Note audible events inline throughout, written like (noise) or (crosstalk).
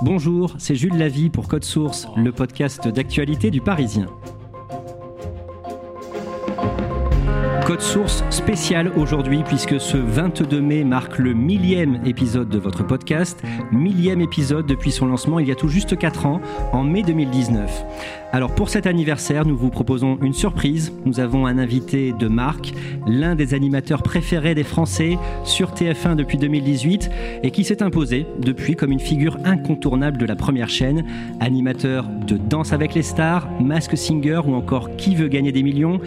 Bonjour, c'est Jules Lavie pour Code Source, le podcast d'actualité du Parisien. Code Source spécial aujourd'hui puisque ce 22 mai marque le millième épisode de votre podcast, millième épisode depuis son lancement il y a tout juste 4 ans, en mai 2019. Alors pour cet anniversaire, nous vous proposons une surprise. Nous avons un invité de marque, l'un des animateurs préférés des Français sur TF1 depuis 2018 et qui s'est imposé depuis comme une figure incontournable de la première chaîne, animateur de Danse avec les stars, Mask Singer ou encore Qui veut gagner des millions.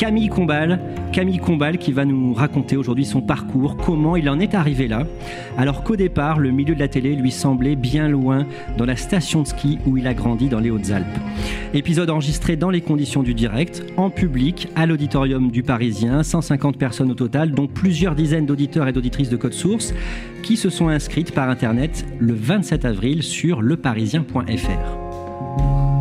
Camille Combal, Camille Combal qui va nous raconter aujourd'hui son parcours, comment il en est arrivé là, alors qu'au départ, le milieu de la télé lui semblait bien loin dans la station de ski où il a grandi dans les Hautes-Alpes. Épisode enregistré dans les conditions du direct, en public, à l'auditorium du Parisien, 150 personnes au total, dont plusieurs dizaines d'auditeurs et d'auditrices de Code Source, qui se sont inscrites par Internet le 27 avril sur leparisien.fr.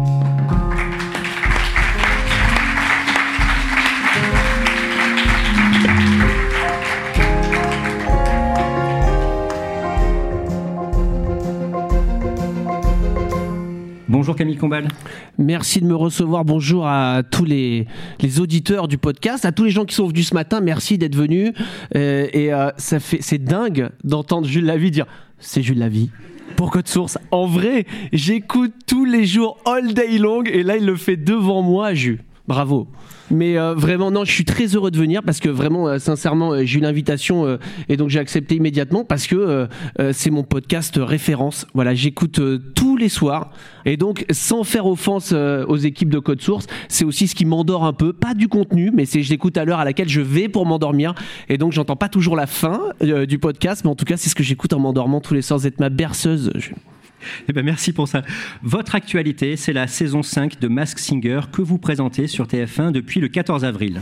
Bonjour Camille Combal. Merci de me recevoir. Bonjour à tous les, les auditeurs du podcast, à tous les gens qui sont venus ce matin. Merci d'être venus. Euh, et euh, ça fait, c'est dingue d'entendre Jules Lavie dire c'est Jules Lavie. Pour Code Source. En vrai, j'écoute tous les jours, all day long, et là, il le fait devant moi, Jules. Bravo. Mais euh, vraiment, non, je suis très heureux de venir parce que vraiment, euh, sincèrement, euh, j'ai eu l'invitation euh, et donc j'ai accepté immédiatement parce que euh, euh, c'est mon podcast référence. Voilà, j'écoute tous les soirs et donc sans faire offense aux équipes de Code Source, c'est aussi ce qui m'endort un peu. Pas du contenu, mais c'est je l'écoute à l'heure à laquelle je vais pour m'endormir et donc j'entends pas toujours la fin du podcast, mais en tout cas, c'est ce que j'écoute en m'endormant tous les soirs. Vous ma berceuse. Eh ben merci pour ça. Votre actualité, c'est la saison 5 de Mask Singer que vous présentez sur TF1 depuis le 14 avril.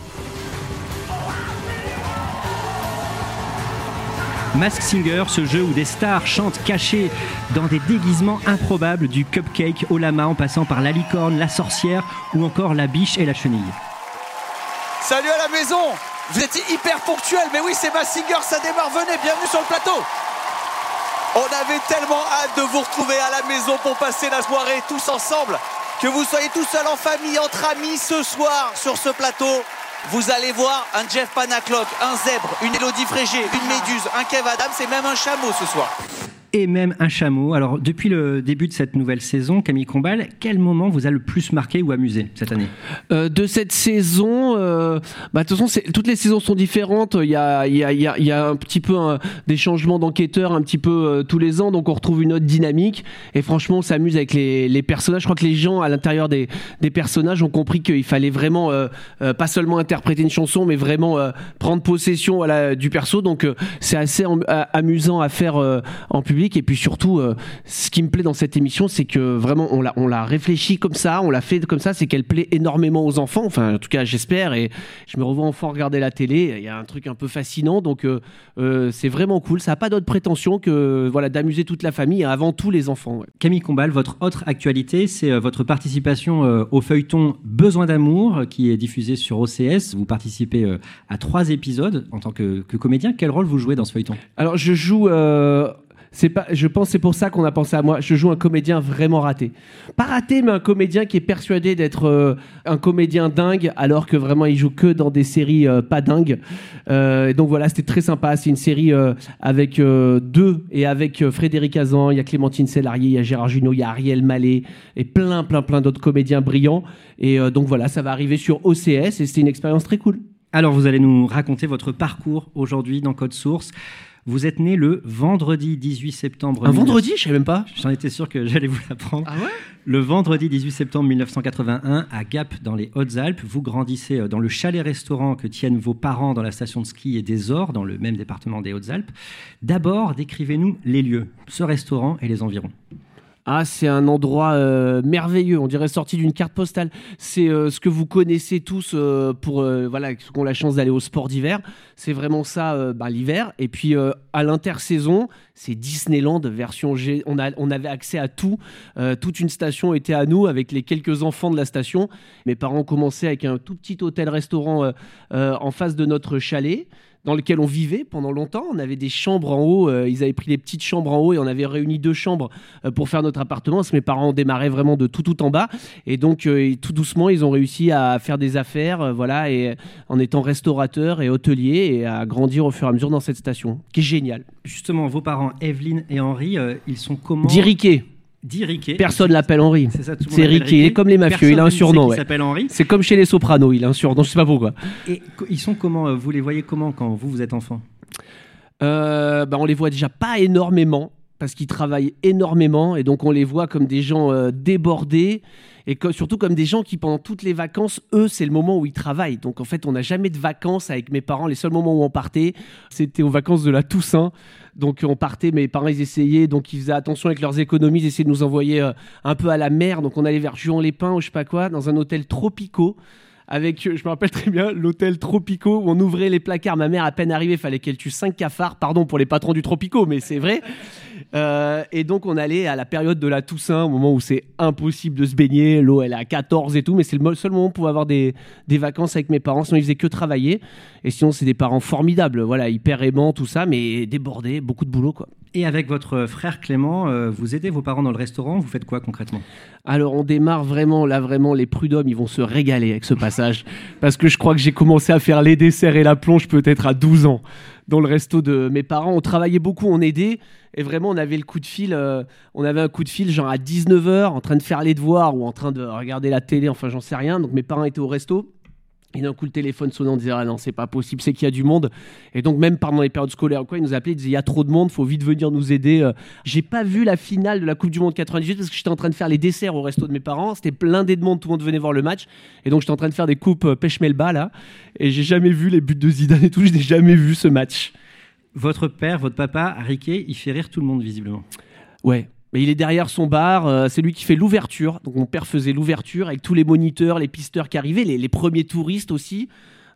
Mask Singer, ce jeu où des stars chantent cachées dans des déguisements improbables du cupcake au lama en passant par la licorne, la sorcière ou encore la biche et la chenille. Salut à la maison Vous étiez hyper ponctuel, mais oui, c'est Massinger, ça démarre, venez, bienvenue sur le plateau On avait tellement hâte de vous retrouver à la maison pour passer la soirée tous ensemble, que vous soyez tout seul en famille, entre amis ce soir sur ce plateau. Vous allez voir un Jeff Panaclock, un zèbre, une Elodie Frégé, une méduse, un Kev Adams et même un chameau ce soir. Et même un chameau. Alors, depuis le début de cette nouvelle saison, Camille Combal, quel moment vous a le plus marqué ou amusé cette année? Euh, de cette saison, euh, bah, de toute façon, toutes les saisons sont différentes. Il y a, un petit peu des changements d'enquêteurs un petit peu euh, tous les ans, donc on retrouve une autre dynamique. Et franchement, on s'amuse avec les, personnages. Je crois que les gens à l'intérieur des, personnages ont compris qu'il fallait vraiment pas seulement interpréter une chanson, mais vraiment prendre possession du perso. Donc c'est assez amusant à faire en public. Et puis surtout, euh, ce qui me plaît dans cette émission, c'est que vraiment on l'a on l'a réfléchi comme ça, on l'a fait comme ça, c'est qu'elle plaît énormément aux enfants. Enfin, en tout cas, j'espère. Et je me revois enfant regarder la télé. Il y a un truc un peu fascinant, donc euh, euh, c'est vraiment cool. Ça n'a pas d'autre prétention que voilà d'amuser toute la famille et avant tout les enfants. ouais. Camille Combal, votre autre actualité, c'est euh, votre participation euh, au feuilleton Besoin d'amour, qui est diffusé sur OCS. Vous participez euh, à trois épisodes en tant que, que comédien. Quel rôle vous jouez dans ce feuilleton? Alors je joue. euh, C'est pas, je pense c'est pour ça qu'on a pensé à moi. Je joue un comédien vraiment raté. Pas raté, mais un comédien qui est persuadé d'être euh, un comédien dingue, alors que vraiment il joue que dans des séries euh, pas dingues. Euh, et donc voilà, c'était très sympa. C'est une série avec deux et avec Frédéric Azan, il y a Clémentine Sélarié, il y a Gérard Jugnot, il y a Ariel Mallet et plein, plein, plein d'autres comédiens brillants. Et donc voilà, ça va arriver sur OCS et c'était une expérience très cool. Alors, vous allez nous raconter votre parcours aujourd'hui dans Code Source. Vous êtes né le vendredi 18 septembre. Un vendredi, je sais même pas. J'en étais sûr que j'allais vous l'apprendre. Ah ouais? Le vendredi 18 septembre 1981, à Gap, dans les Hautes-Alpes, vous grandissez euh, dans le chalet-restaurant que tiennent vos parents dans la station de ski et des Ors, dans le même département des Hautes-Alpes. D'abord, décrivez-nous les lieux, ce restaurant et les environs. Ah, c'est un endroit euh, merveilleux, on dirait sorti d'une carte postale. C'est euh, ce que vous connaissez tous euh, pour voilà, ceux qui ont la chance d'aller au sport d'hiver. C'est vraiment ça bah, l'hiver. Et puis à l'intersaison, c'est Disneyland version G. On, avait accès à tout. Toute une station était à nous avec les quelques enfants de la station. Mes parents commençaient avec un tout petit hôtel-restaurant en face de notre chalet dans lequel on vivait pendant longtemps. On avait des chambres en haut, euh, ils avaient pris les petites chambres en haut et on avait réuni deux chambres euh, pour faire notre appartement. Parce que mes parents démarré vraiment de tout tout en bas et donc euh, et tout doucement ils ont réussi à faire des affaires, voilà, et en étant restaurateur et hôtelier et à grandir au fur et à mesure dans cette station, qui est géniale. Justement, vos parents, Evelyne et Henri, ils sont comment Dit Riquet. Dit Riquet. Personne l'appelle Henri. C'est ça, tout le monde C'est Riquet. Il est comme les mafieux, Personne il a un surnom. ouais. s'appelle Henri. C'est comme chez les Sopranos, il a un surnom. Je sais pas pourquoi. Et ils sont comment euh, Vous les voyez comment quand vous, vous êtes enfant? Euh, bah, on les voit déjà pas énormément parce qu'ils travaillent énormément et donc on les voit comme des gens euh, débordés et surtout comme des gens qui pendant toutes les vacances, eux, c'est le moment où ils travaillent. Donc en fait, on n'a jamais de vacances avec mes parents. Les seuls moments où on partait, c'était aux vacances de la Toussaint. Donc on partait, mes parents ils essayaient, donc ils faisaient attention avec leurs économies, ils essayaient de nous envoyer euh, un peu à la mer. Donc on allait vers Juan-les-Pins ou je sais pas quoi, dans un hôtel tropicaux avec, je me rappelle très bien, l'hôtel Tropico où on ouvrait les placards. Ma mère, à peine arrivée, fallait qu'elle tue cinq cafards. Pardon pour les patrons du Tropico, mais c'est vrai. Euh, et donc, on allait à la période de la Toussaint, au moment où c'est impossible de se baigner. L'eau, elle est à 14 et tout, mais c'est le seul moment pour avoir des, des vacances avec mes parents. Sinon, ils faisaient que travailler. Et sinon, c'est des parents formidables. Voilà, hyper aimants, tout ça, mais débordés, beaucoup de boulot, quoi. Et avec votre frère Clément, euh, vous aidez vos parents dans le restaurant? Vous faites quoi concrètement? Alors on démarre vraiment, là vraiment, les prud'hommes, ils vont se régaler avec ce passage. Parce que je crois que j'ai commencé à faire les desserts et la plonge peut-être à 12 ans. Dans le resto de mes parents, on travaillait beaucoup, on aidait. Et vraiment, on avait le coup de fil, euh, on avait un coup de fil genre à 19h, en train de faire les devoirs ou en train de regarder la télé, enfin j'en sais rien. Donc mes parents étaient au resto. Et d'un coup, le téléphone sonnant, on disait Ah non, c'est pas possible, c'est qu'il y a du monde. Et donc, même pendant les périodes scolaires, quoi, ils nous appelaient, ils disaient Il y a trop de monde, faut vite venir nous aider. Euh, J'ai pas vu la finale de la Coupe du Monde 98 parce que j'étais en train de faire les desserts au resto de mes parents. C'était blindé de monde, tout le monde venait voir le match. Et donc, j'étais en train de faire des coupes euh, pêche-melba là. Et j'ai jamais vu les buts de Zidane et tout, je n'ai jamais vu ce match. Votre père, votre papa, Riquet, il fait rire tout le monde visiblement. Ouais. Mais il est derrière son bar, euh, c'est lui qui fait l'ouverture. Donc mon père faisait l'ouverture avec tous les moniteurs, les pisteurs qui arrivaient, les, premiers touristes aussi.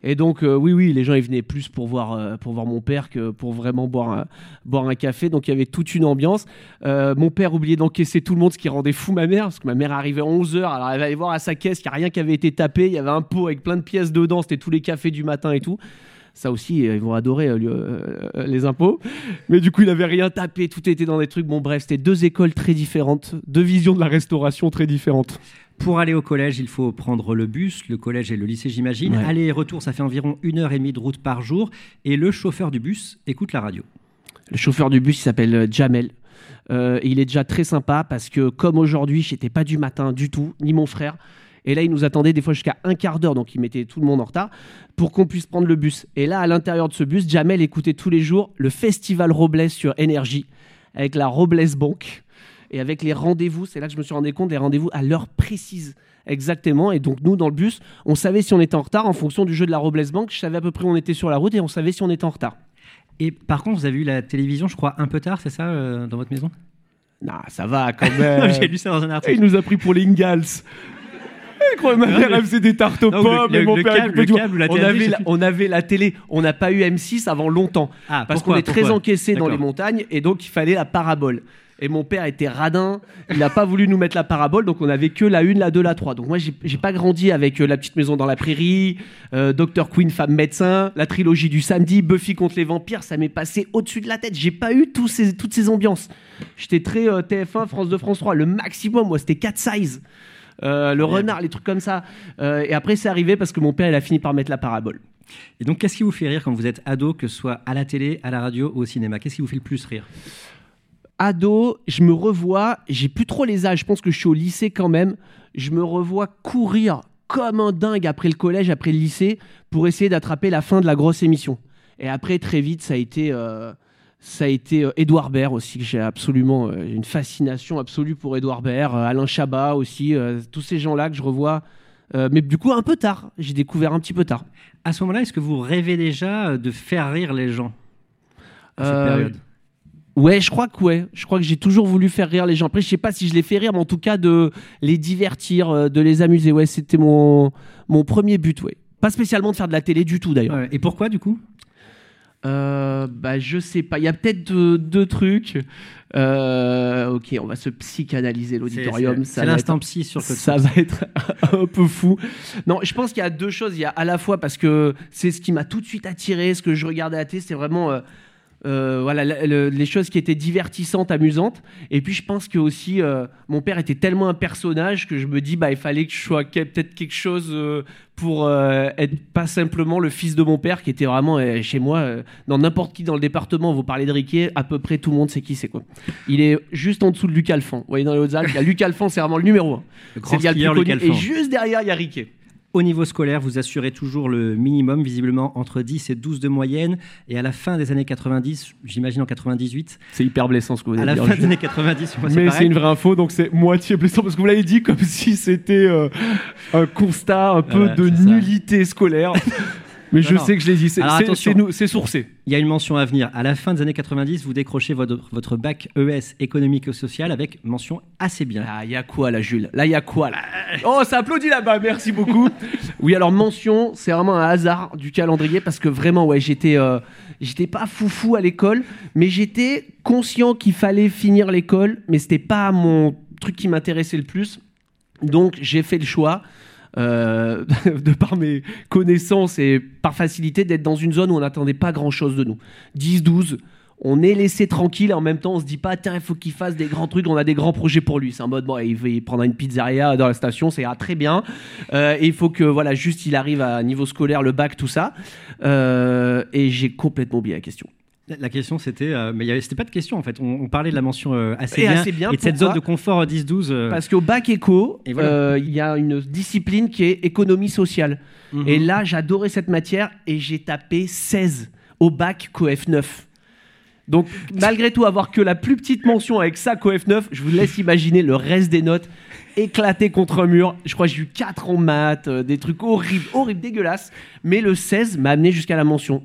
Et donc euh, oui, oui, les gens ils venaient plus pour voir, euh, pour voir mon père que pour vraiment boire un, boire un café. Donc il y avait toute une ambiance. Mon père oubliait d'encaisser tout le monde, ce qui rendait fou ma mère, parce que ma mère arrivait à 11h, alors elle allait voir à sa caisse qu'il n'y a rien qui avait été tapé, il y avait un pot avec plein de pièces dedans, c'était tous les cafés du matin et tout. Ça aussi, euh, ils vont adorer euh, lui, euh, les impôts. Mais du coup, il avait rien tapé, tout était dans des trucs. Bon, bref, c'était deux écoles très différentes, deux visions de la restauration très différentes. Pour aller au collège, il faut prendre le bus, le collège et le lycée, j'imagine. Ouais. Aller et retour, ça fait environ une heure et demie de route par jour. Et le chauffeur du bus écoute la radio. Le chauffeur du bus, il s'appelle Jamel. Euh, il est déjà très sympa parce que, comme aujourd'hui, j'étais pas du matin du tout, ni mon frère. Et là, il nous attendait des fois jusqu'à un quart d'heure, donc il mettait tout le monde en retard pour qu'on puisse prendre le bus. Et là, à l'intérieur de ce bus, Jamel écoutait tous les jours le Festival Robles sur Énergie avec la Robles Bank et avec les rendez-vous. C'est là que je me suis rendu compte, les rendez-vous à l'heure précise. Exactement. Et donc, nous, dans le bus, on savait si on était en retard en fonction du jeu de la Robles Bank. Je savais à peu près où on était sur la route et on savait si on était en retard. Et par contre, vous avez eu la télévision, je crois, un peu tard, c'est ça, euh, dans votre maison? Non, ça va quand même. (laughs) J'ai lu ça dans un article. Il nous a pris pour les Ingalls. Quoi, ma mère elle faisait des tartes aux Non, pommes le- et mon le père câble- le câble la on, avait la, on avait la télé, on n'a pas eu M6 avant longtemps. Ah, parce qu'on est très encaissé dans les montagnes et donc il fallait la parabole. Et mon père était radin, il n'a pas voulu nous mettre la parabole, donc on avait que la 1, la 2, la 3. Donc moi j'ai pas grandi avec euh, La petite maison dans la prairie, euh, Dr Queen, femme médecin, la trilogie du samedi, Buffy contre les vampires, ça m'est passé au-dessus de la tête. J'ai pas eu tous ces, toutes ces ambiances. J'étais très euh, TF1, France 2, France 3. Le maximum, moi c'était 4 size. Euh, le renard, les trucs comme ça. Euh, et après c'est arrivé parce que mon père il a fini par mettre la parabole. Et donc, qu'est-ce qui vous fait rire quand vous êtes ado, que ce soit à la télé, à la radio ou au cinéma? Qu'est-ce qui vous fait le plus rire? Ado, je me revois, j'ai plus trop les âges, je pense que je suis au lycée quand même, je me revois courir comme un dingue après le collège, après le lycée, pour essayer d'attraper la fin de la grosse émission. Et après, très vite, ça a été, euh, ça a été euh, Édouard Baird aussi, que j'ai absolument euh, une fascination absolue pour Édouard Baird, euh, Alain Chabat aussi, euh, tous ces gens-là que je revois. euh, mais du coup, un peu tard, j'ai découvert un petit peu tard. À ce moment-là, est-ce que vous rêvez déjà de faire rire les gens à cette Euh, période? Ouais, je crois que ouais. Je crois que j'ai toujours voulu faire rire les gens. Après, je sais pas si je les fais rire, mais en tout cas de les divertir, euh, de les amuser. Ouais, c'était mon mon premier but. Ouais. Pas spécialement de faire de la télé du tout d'ailleurs. Ouais. Et pourquoi, du coup? Euh, bah je sais pas. Il y a peut-être deux, deux trucs. Euh, ok, on va se psychanalyser l'auditorium. C'est- l'instant psy sur Code ça va être (laughs) un peu fou. Non, je pense qu'il y a deux choses. Il y a à la fois parce que c'est ce qui m'a tout de suite attiré, ce que je regardais à la télé, c'est vraiment euh, euh, voilà le- le- les choses qui étaient divertissantes, amusantes. Et puis je pense que aussi euh, mon père était tellement un personnage que je me dis bah il fallait que je sois peut-être quelque chose euh, pour être pas simplement le fils de mon père qui était vraiment chez moi dans n'importe qui dans le département. Vous parlez de Riquet, à peu près tout le monde sait qui c'est quoi. Il est juste en dessous de Luc Alphand. Vous voyez dans les Hautes-Alpes, il y a Luc Alphand, c'est vraiment le numéro un. Le grand C'est le plus connu. Et juste derrière, il y a Riquet. Au niveau scolaire, vous assurez toujours le minimum, visiblement entre 10 et 12 de moyenne. Et à la fin des années 90, j'imagine en 98, C'est hyper blessant ce que vous à allez la dire. fin je- des années 90, moi, c'est Mais c'est une vraie info, donc c'est moitié blessant parce que vous l'avez dit comme si c'était euh, un constat un peu de nullité scolaire. (laughs) Mais je Non, sais que je l'ai dit, c'est sourcé. Il y a une mention à venir. À la fin des années 90, vous décrochez votre, votre bac ES économique et social avec mention assez bien. Ah, il y a quoi là, Jules? Là, il y a quoi là? Oh, ça applaudit là-bas, merci beaucoup. (laughs) oui, alors mention, c'est vraiment un hasard du calendrier parce que vraiment, ouais, j'étais, euh, j'étais pas foufou à l'école, mais j'étais conscient qu'il fallait finir l'école, mais c'était pas mon truc qui m'intéressait le plus. Donc, j'ai fait le choix. Euh, (laughs) de par mes connaissances et par facilité d'être dans une zone où on n'attendait pas grand chose de nous. 10, 12, on est laissé tranquille et en même temps on se dit pas tiens il faut qu'il fasse des grands trucs on a des grands projets pour lui. C'est en mode bon il, va- il prendra une pizzeria dans la station c'est ah, très bien. Euh, et il faut que voilà juste il arrive à niveau scolaire le bac tout ça. Euh, et j'ai complètement oublié la question La- question c'était, euh, mais c'était pas de question en fait. On, on parlait de la mention euh, assez, Et bien, assez bien, et de cette zone de confort 10-12. euh, parce qu'au bac éco voilà. il y a une discipline qui est économie sociale mhm. Et là, j'adorais cette matière et j'ai tapé 16 au bac COEF 9. Donc, malgré tout, avoir que la plus petite mention avec ça, COEF 9, je vous laisse imaginer le reste des notes éclatées contre un mur. Je crois que j'ai eu 4 en maths, des trucs horribles, horribles, dégueulasses. Mais le 16 m'a amené jusqu'à la mention.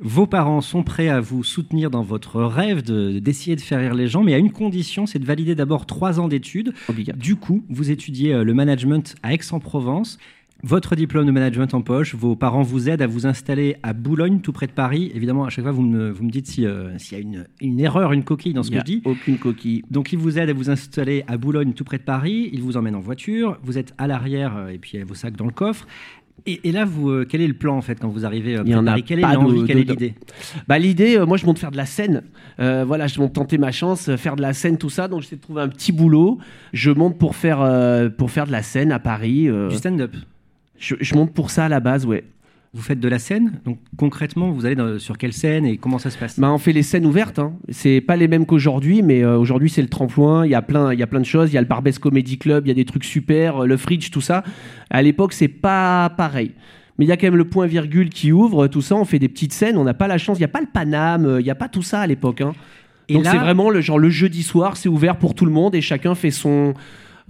Vos parents sont prêts à vous soutenir dans votre rêve de- d'essayer de, faire rire les gens, mais à une condition, c'est de valider d'abord trois ans d'études. Du coup, vous étudiez euh, le management à Aix-en-Provence. Votre diplôme de management en poche, vos parents vous aident à vous installer à Boulogne, tout près de Paris. Évidemment, à chaque fois, vous me, vous me dites euh, s'il y a une, une erreur, une coquille dans ce Il que je dis. aucune coquille. Donc, il vous aide à vous installer à Boulogne, tout près de Paris. Il vous emmène en voiture. Vous êtes à l'arrière euh, et puis il y a vos sacs dans le coffre. Et, et là, vous, euh, quel est le plan en fait quand vous arrivez euh, en a Paris Quelle est l'envie? Quelle est l'idée? Bah, l'idée, euh, moi, je monte faire de la scène. Euh, voilà, je monte tenter ma chance, euh, faire de la scène, tout ça. Donc, j'essaie de trouver un petit boulot. Je monte pour faire, euh, pour faire de la scène à Paris. euh, Du stand-up? je, je monte pour ça à la base, ouais. Vous faites de la scène. Donc, concrètement, vous allez dans- sur quelle scène et comment ça se passe? Bah, on fait les scènes ouvertes. Hein. C'est pas les mêmes qu'aujourd'hui, mais euh, aujourd'hui c'est le tremplin. Il y a plein, il y a plein de choses. Il y a le Barbès Comedy Club, il y a des trucs super, euh, le Fridge, tout ça. À l'époque, c'est pas pareil. Mais il y a quand même le point virgule qui ouvre, tout ça. On fait des petites scènes. On n'a pas la chance. Il y a pas le Paname. euh, Il y a pas tout ça à l'époque. Hein. Et Donc là- c'est vraiment le genre le jeudi soir, c'est ouvert pour tout le monde et chacun fait son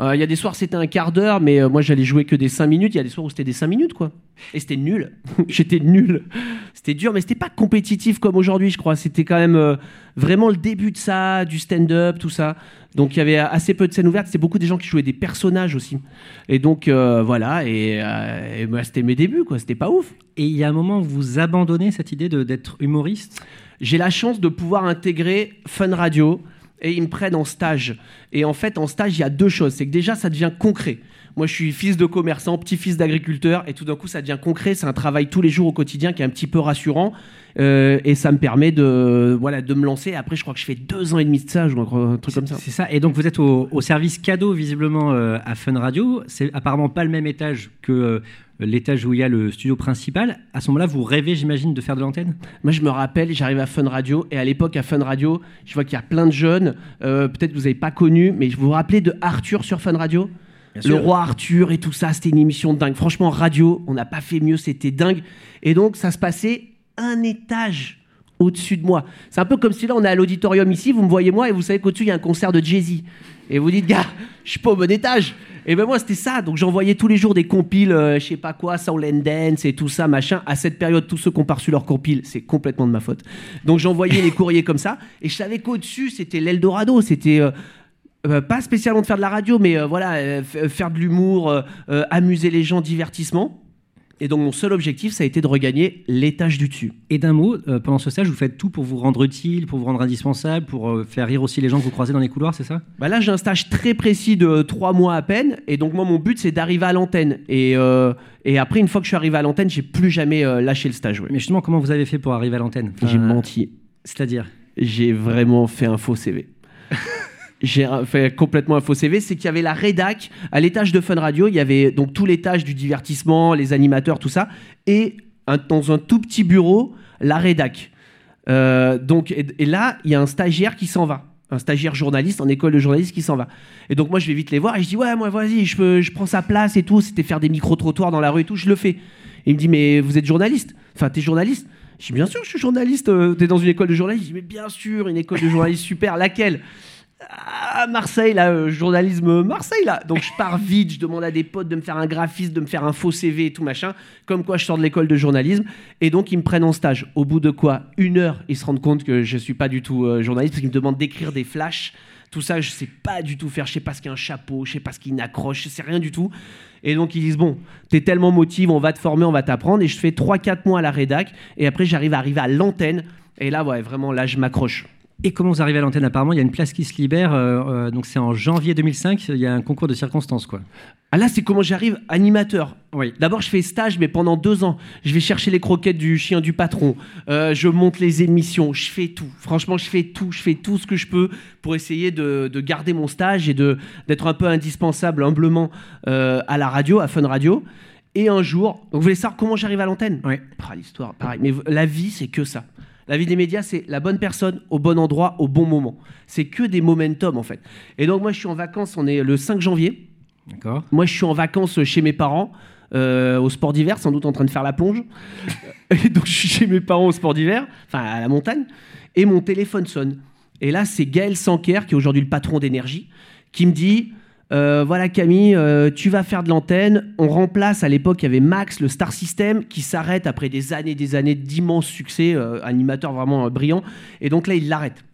Euh, Il y a des soirs c'était un quart d'heure, mais euh, moi j'allais jouer que des 5 minutes. Il y a des soirs où c'était des 5 minutes, quoi. Et c'était nul. (laughs) J'étais nul. C'était dur, mais c'était pas compétitif comme aujourd'hui, je crois. C'était quand même euh, vraiment le début de ça, du stand-up, tout ça. Donc il y avait assez peu de scènes ouvertes. C'était beaucoup des gens qui jouaient des personnages aussi. Et donc voilà. Et, et, bah, c'était mes débuts, quoi. C'était pas ouf. Et il y a un moment où vous abandonnez cette idée d'être humoriste? J'ai la chance de pouvoir intégrer Fun Radio et ils me prennent en stage. Et en fait, en stage, il y a deux choses. C'est que déjà, ça devient concret. Moi, je suis fils de commerçant, petit-fils d'agriculteur, et tout d'un coup, ça devient concret. C'est un travail tous les jours au quotidien qui est un petit peu rassurant. Euh, et ça me permet de, voilà, de me lancer. Après, je crois que je fais deux ans et demi de stage ou un truc comme ça. C'est ça. Et donc vous êtes au, au service cadeau visiblement euh, à Fun Radio. C'est apparemment pas le même étage que euh, l'étage où il y a le studio principal. À ce moment-là, vous rêvez, j'imagine, de faire de l'antenne? Moi, je me rappelle, j'arrive à Fun Radio, et à l'époque, à Fun Radio, je vois qu'il y a plein de jeunes. euh, Peut-être que vous n'avez pas connu, mais vous vous rappelez de Arthur sur Fun Radio? Le roi Arthur et tout ça, c'était une émission de dingue. Franchement, radio, on n'a pas fait mieux, c'était dingue. Et donc, ça se passait un étage au-dessus de moi. C'est un peu comme si là, on est à l'auditorium ici, vous me voyez moi, et vous savez qu'au-dessus, il y a un concert de Jay-Z. Et vous dites, gars, je suis pas au bon étage. Et ben moi, c'était ça. Donc, j'envoyais tous les jours des compiles, euh, je sais pas quoi, Soul and et tout ça, machin. À cette période, tous ceux qui ont pas reçu leurs compiles, c'est complètement de ma faute. Donc, j'envoyais les courriers comme ça. Et je savais qu'au-dessus, c'était l'Eldorado. C'était. euh, euh, pas spécialement de faire de la radio, mais euh, voilà, faire de l'humour, amuser les gens, divertissement. Et donc mon seul objectif, ça a été de regagner l'étage du dessus. Et d'un mot, euh, pendant ce stage, vous faites tout pour vous rendre utile, pour vous rendre indispensable, pour euh, faire rire aussi les gens que vous croisez dans les couloirs, c'est ça? Bah là, j'ai un stage très précis de trois mois à peine, et donc moi, mon but, c'est d'arriver à l'antenne. Et, euh, et après, une fois que je suis arrivé à l'antenne, j'ai plus jamais lâché le stage. ouais. Mais justement, comment vous avez fait pour arriver à l'antenne? Enfin, J'ai menti. C'est-à-dire? J'ai vraiment fait un faux CV. (laughs) J'ai fait complètement un faux CV, c'est qu'il y avait la rédac à l'étage de Fun Radio, il y avait donc tout l'étage du divertissement, les animateurs, tout ça, et dans un tout petit bureau, la rédac. Euh, donc, et, là, il y a un stagiaire qui s'en va, un stagiaire journaliste en école de journaliste qui s'en va. Et donc moi, je vais vite les voir et je dis ouais, moi vas-y, je, peux- je prends sa place et tout. C'était faire des micro trottoirs dans la rue et tout, je le fais. Il me dit mais vous êtes journaliste? Enfin, t'es journaliste? Je dis bien sûr, je suis journaliste. euh, T'es dans une école de journalisme Je dis mais bien sûr, une école de journalisme super. Laquelle? À Marseille, là, euh, journalisme Marseille, là. Donc je pars vite, je demande à des potes de me faire un graphisme, de me faire un faux CV et tout machin, comme quoi je sors de l'école de journalisme. Et donc ils me prennent en stage. Au bout de quoi Une heure, ils se rendent compte que je suis pas du tout euh, journaliste, parce qu'ils me demandent d'écrire des flashs. Tout ça, je sais pas du tout faire. Je sais pas ce qu'est un chapeau, je sais pas ce qu'est une accroche, je sais rien du tout. Et donc ils disent bon, t'es tellement motivé, on va te former, on va t'apprendre. Et je fais 3-4 mois à la rédac. Et après j'arrive à arriver à l'antenne. Et là, ouais, vraiment, là, je m'accroche. Et comment vous arrivez à l'antenne Apparemment, il y a une place qui se libère. euh, euh, donc c'est en janvier 2005. Il y a un concours de circonstances, quoi. Ah là, c'est comment j'arrive animateur. Oui. D'abord, je fais stage, mais pendant deux ans, je vais chercher les croquettes du chien du patron. Euh, je monte les émissions. Je fais tout. Franchement, je fais tout. Je fais tout ce que je peux pour essayer de, de garder mon stage et de d'être un peu indispensable, humblement, euh, à la radio, à Fun Radio. Et un jour, donc vous voulez savoir comment j'arrive à l'antenne? Oui. Ah, L'histoire, pareil. Mais la vie, c'est que ça. La vie des médias, c'est la bonne personne au bon endroit au bon moment. C'est que des momentum, en fait. Et donc, moi, je suis en vacances. On est le 5 janvier. D'accord. Moi, je suis en vacances chez mes parents, euh, au sport d'hiver, sans doute en train de faire la plonge. (laughs) Et donc, je suis chez mes parents au sport d'hiver, enfin à la montagne, et mon téléphone sonne. Et là, c'est Gaël Sanker, qui est aujourd'hui le patron d'énergie, qui me dit euh, Voilà, Camille, euh, tu vas faire de l'antenne. On remplace, à l'époque, il y avait Max, le Star System, qui s'arrête après des années des années d'immenses succès, euh, animateur vraiment brillant. Et donc là, il l'arrête.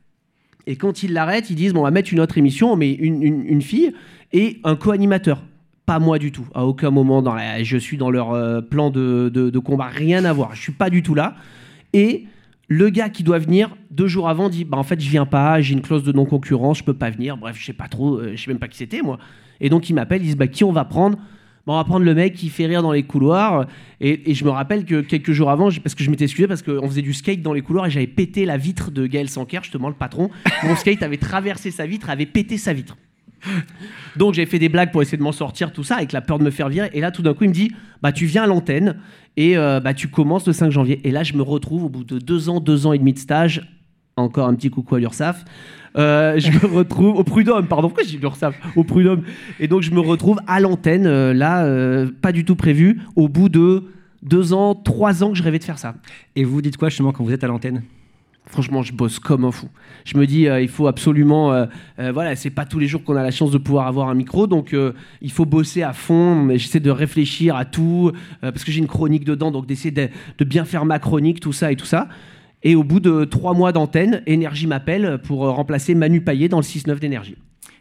Et quand ils l'arrêtent, ils disent bon, on va mettre une autre émission, on met une, une- fille et un co-animateur. Pas moi du tout. À aucun moment, dans la- je suis dans leur plan de, de- de combat. Rien à voir. Je suis pas du tout là. Et le gars qui doit venir deux jours avant dit bah en fait je viens pas, j'ai une clause de non concurrence, je peux pas venir. Bref, je sais pas trop, euh, je sais même pas qui c'était moi. Et donc il m'appelle, il dit bah qui on va prendre? On va prendre le mec qui fait rire dans les couloirs. Et, je me rappelle que quelques jours avant, parce que je m'étais excusé, parce qu'on faisait du skate dans les couloirs et j'avais pété la vitre de Gaël Sanker, justement le patron. Mon skate avait traversé sa vitre, avait pété sa vitre. Donc j'avais fait des blagues pour essayer de m'en sortir, tout ça, avec la peur de me faire virer. Et là, tout d'un coup, il me dit Bah, tu viens à l'antenne et euh, bah, tu commences le 5 janvier. Et là, je me retrouve au bout de deux ans, deux ans et demi de stage. Encore un petit coucou à l'URSAF. Euh, je me (laughs) retrouve au Prud'homme, pardon, pourquoi j'ai l'URSAF Au Prud'homme? Et donc, je me retrouve à l'antenne, euh, là, pas du tout prévu, au bout de deux ans, trois ans que je rêvais de faire ça. Et vous dites quoi justement quand vous êtes à l'antenne? Franchement, je bosse comme un fou. Je me dis, euh, il faut absolument, euh, euh, voilà, c'est pas tous les jours qu'on a la chance de pouvoir avoir un micro, donc il faut bosser à fond. Mais J'essaie de réfléchir à tout parce que j'ai une chronique dedans, donc d'essayer de, bien faire ma chronique, tout ça et tout ça. Et au bout de trois mois d'antenne, Énergie m'appelle pour remplacer Manu Payet dans le 6-9 d'Énergie.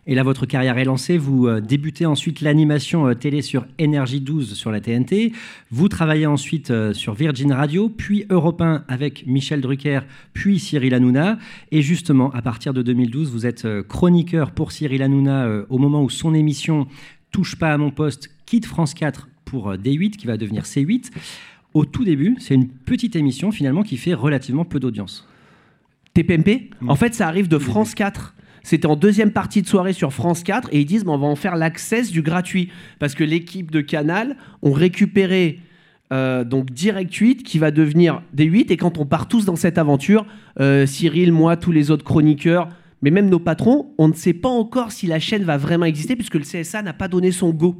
Et là, votre carrière est lancée. Vous euh, débutez ensuite l'animation euh, télé sur Énergie 12 sur la TNT. Vous travaillez ensuite euh, sur Virgin Radio, puis Europe 1 avec Michel Drucker, puis Cyril Hanouna. Et justement, à partir de 2012, vous êtes chroniqueur pour Cyril Hanouna au moment où son émission Touche pas à mon poste quitte France 4 pour euh, D8, qui va devenir C8. Au tout début, c'est une petite émission finalement qui fait relativement peu d'audience. TPMP. En fait, ça arrive de France 4. C'était en deuxième partie de soirée sur France 4 et ils disent on va en faire l'access du gratuit parce que l'équipe de Canal ont récupéré euh, donc Direct 8 qui va devenir des 8 et quand on part tous dans cette aventure, euh, Cyril, moi, tous les autres chroniqueurs, mais même nos patrons, on ne sait pas encore si la chaîne va vraiment exister puisque le CSA n'a pas donné son go.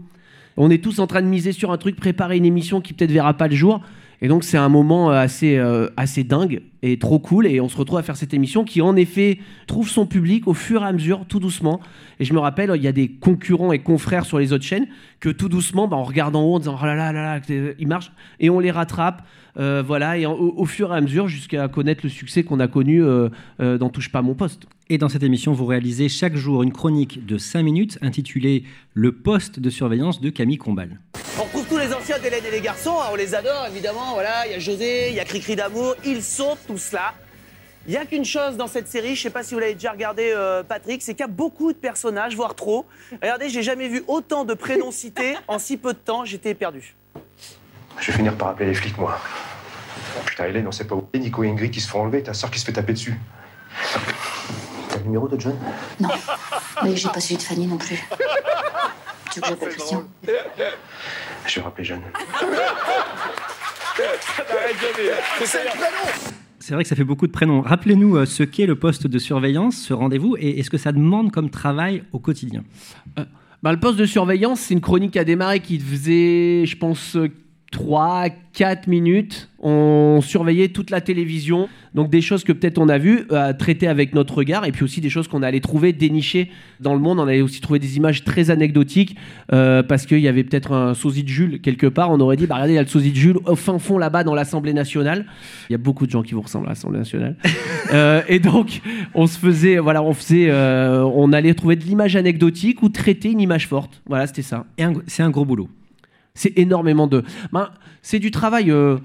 On est tous en train de miser sur un truc, préparer une émission qui peut-être verra pas le jour. Et donc c'est un moment euh, assez, assez dingue et trop cool. Et on se retrouve à faire cette émission qui en effet trouve son public au fur et à mesure, tout doucement. Et je me rappelle, il y a des concurrents et confrères sur les autres chaînes que tout doucement, bah, on regarde en haut en disant oh là là là là, que- ils marchent et on les rattrape. Euh, voilà, et en- au, au fur et à mesure jusqu'à connaître le succès qu'on a connu euh, euh, dans Touche pas à mon poste. Et dans cette émission, vous réalisez chaque jour une chronique de 5 minutes intitulée Le poste de surveillance de Camille Combal. On retrouve tous les anciens d'Hélène et les garçons, hein, on les adore évidemment, voilà, il y a José, il y a Cricri d'amour, ils sont Il n'y a qu'une chose dans cette série, je sais pas si vous l'avez déjà regardé euh, Patrick, c'est qu'il y a beaucoup de personnages, voire trop. Regardez, j'ai jamais vu autant de prénoms cités (laughs) en si peu de temps, j'étais perdu. Je vais finir par appeler les flics, moi. Putain, Hélène, on sait pas où. Et Nico et Ingrid qui se font enlever, ta soeur qui se fait taper dessus. T'as le numéro de John? Non, mais j'ai pas celui de Fanny non plus. (laughs) Tu veux que j'appelle Christian? Je vais rappeler John. (laughs) C'est vrai que ça fait beaucoup de prénoms. Rappelez-nous euh, ce qu'est le poste de surveillance, ce rendez-vous, et est-ce que ça demande comme travail au quotidien? Bah, le poste de surveillance, c'est une chronique a démarré qui faisait, je pense, 3, 4 minutes. On surveillait toute la télévision. Donc des choses que peut-être on a vues, euh, à traiter avec notre regard, et puis aussi des choses qu'on allait trouver dénichées dans le monde. On allait aussi trouver des images très anecdotiques, euh, parce qu'il y avait peut-être un sosie de Jules quelque part. On aurait dit, bah regardez, il y a le sosie de Jules au fin fond là-bas dans l'Assemblée nationale. Il y a beaucoup de gens qui vous ressemblent à l'Assemblée nationale. (laughs) Euh, et donc, on se faisait, voilà, on faisait, euh, on allait trouver de l'image anecdotique ou traiter une image forte. Voilà, c'était ça. C'est un gros boulot. C'est énormément de. Ben, c'est du travail. euh,